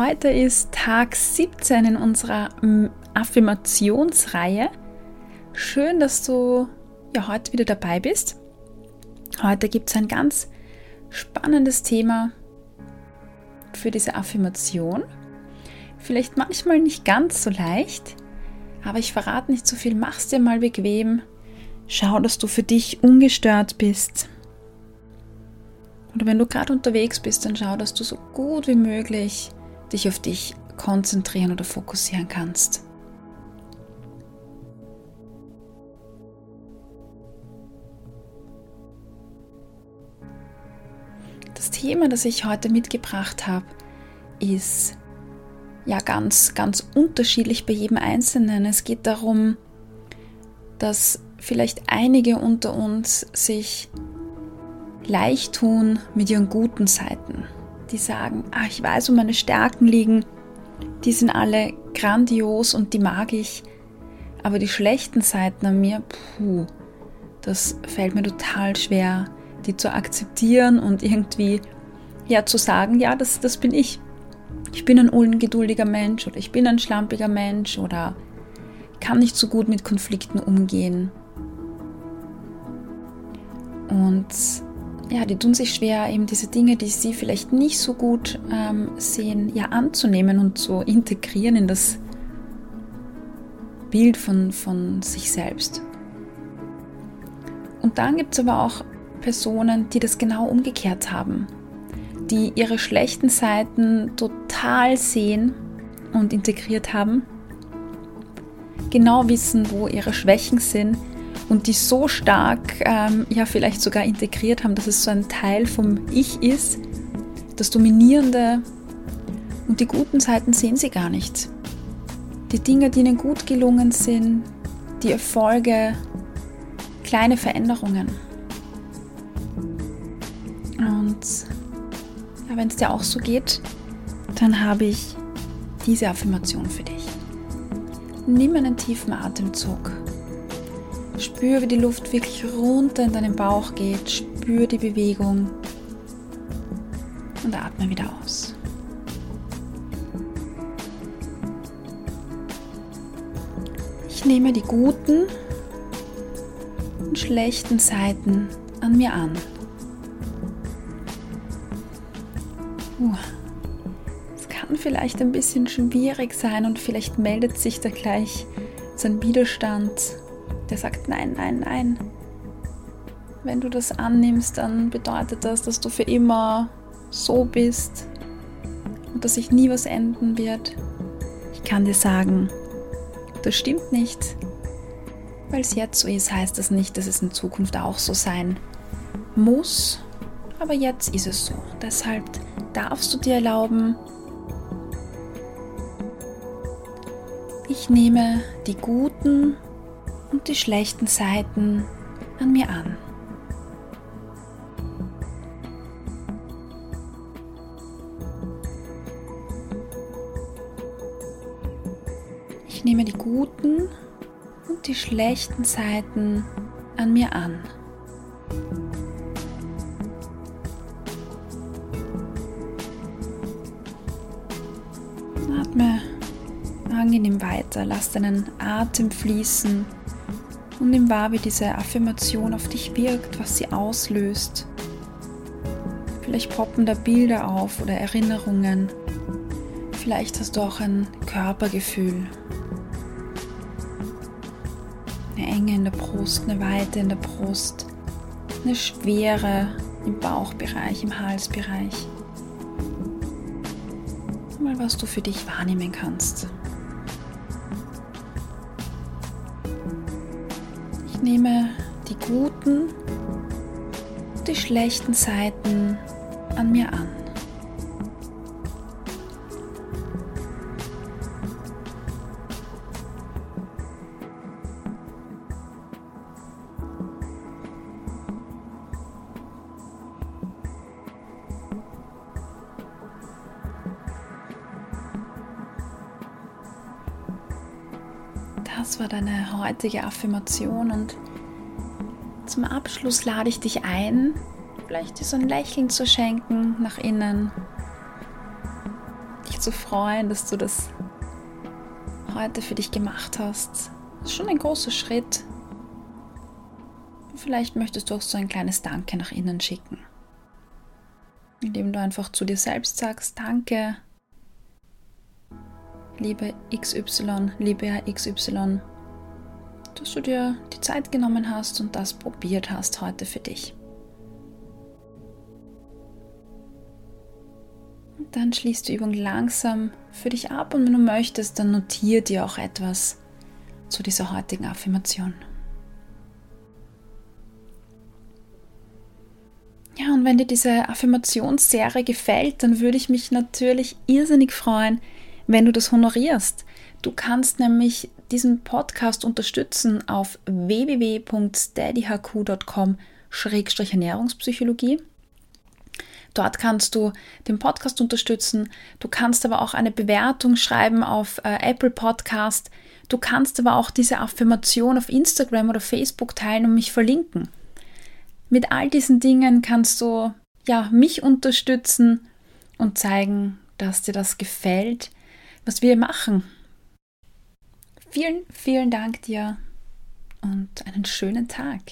heute ist Tag 17 in unserer mm, Affirmationsreihe. Schön, dass du ja heute wieder dabei bist. Heute gibt es ein ganz spannendes Thema für diese Affirmation. Vielleicht manchmal nicht ganz so leicht, aber ich verrate nicht so viel. Mach's dir mal bequem. Schau, dass du für dich ungestört bist. Oder wenn du gerade unterwegs bist, dann schau, dass du so gut wie möglich dich auf dich konzentrieren oder fokussieren kannst. Das Thema, das ich heute mitgebracht habe, ist ja ganz, ganz unterschiedlich bei jedem Einzelnen. Es geht darum, dass vielleicht einige unter uns sich leicht tun mit ihren guten Seiten die sagen, ah, ich weiß, wo meine Stärken liegen, die sind alle grandios und die mag ich, aber die schlechten Seiten an mir, puh, das fällt mir total schwer, die zu akzeptieren und irgendwie ja zu sagen, ja, das, das bin ich. Ich bin ein ungeduldiger Mensch oder ich bin ein schlampiger Mensch oder kann nicht so gut mit Konflikten umgehen. Und ja, die tun sich schwer, eben diese Dinge, die sie vielleicht nicht so gut ähm, sehen, ja anzunehmen und zu integrieren in das Bild von, von sich selbst. Und dann gibt es aber auch Personen, die das genau umgekehrt haben, die ihre schlechten Seiten total sehen und integriert haben, genau wissen, wo ihre Schwächen sind und die so stark ähm, ja vielleicht sogar integriert haben, dass es so ein Teil vom Ich ist, das Dominierende und die guten Seiten sehen sie gar nicht. Die Dinge, die ihnen gut gelungen sind, die Erfolge, kleine Veränderungen. Und ja, wenn es dir auch so geht, dann habe ich diese Affirmation für dich. Nimm einen tiefen Atemzug Spür, wie die Luft wirklich runter in deinen Bauch geht. Spür die Bewegung und atme wieder aus. Ich nehme die guten und schlechten Seiten an mir an. Uh, es kann vielleicht ein bisschen schwierig sein und vielleicht meldet sich da gleich so ein Widerstand der sagt, nein, nein, nein. Wenn du das annimmst, dann bedeutet das, dass du für immer so bist und dass sich nie was enden wird. Ich kann dir sagen, das stimmt nicht. Weil es jetzt so ist, heißt das nicht, dass es in Zukunft auch so sein muss. Aber jetzt ist es so. Deshalb darfst du dir erlauben, ich nehme die guten und die schlechten Seiten an mir an. Ich nehme die guten und die schlechten Seiten an mir an. Atme angenehm weiter, lass deinen Atem fließen und nimm wahr, wie diese Affirmation auf dich wirkt, was sie auslöst. Vielleicht poppen da Bilder auf oder Erinnerungen. Vielleicht hast du auch ein Körpergefühl. Eine Enge in der Brust, eine Weite in der Brust, eine Schwere im Bauchbereich, im Halsbereich. Mal was du für dich wahrnehmen kannst. Nehme die guten, die schlechten Seiten an mir an. Das war deine heutige Affirmation und zum Abschluss lade ich dich ein, vielleicht dir so ein Lächeln zu schenken nach innen, dich zu freuen, dass du das heute für dich gemacht hast. Das ist schon ein großer Schritt. Vielleicht möchtest du auch so ein kleines Danke nach innen schicken. Indem du einfach zu dir selbst sagst, danke, liebe XY, liebe XY, dass du dir die Zeit genommen hast und das probiert hast heute für dich. Und dann schließt die Übung langsam für dich ab und wenn du möchtest, dann notier dir auch etwas zu dieser heutigen Affirmation. Ja, und wenn dir diese Affirmationsserie gefällt, dann würde ich mich natürlich irrsinnig freuen, wenn du das honorierst. Du kannst nämlich diesen Podcast unterstützen auf www.steadyhq.com-ernährungspsychologie. Dort kannst du den Podcast unterstützen. Du kannst aber auch eine Bewertung schreiben auf äh, Apple Podcast. Du kannst aber auch diese Affirmation auf Instagram oder Facebook teilen und mich verlinken. Mit all diesen Dingen kannst du ja mich unterstützen und zeigen, dass dir das gefällt, was wir machen. Vielen, vielen Dank dir und einen schönen Tag.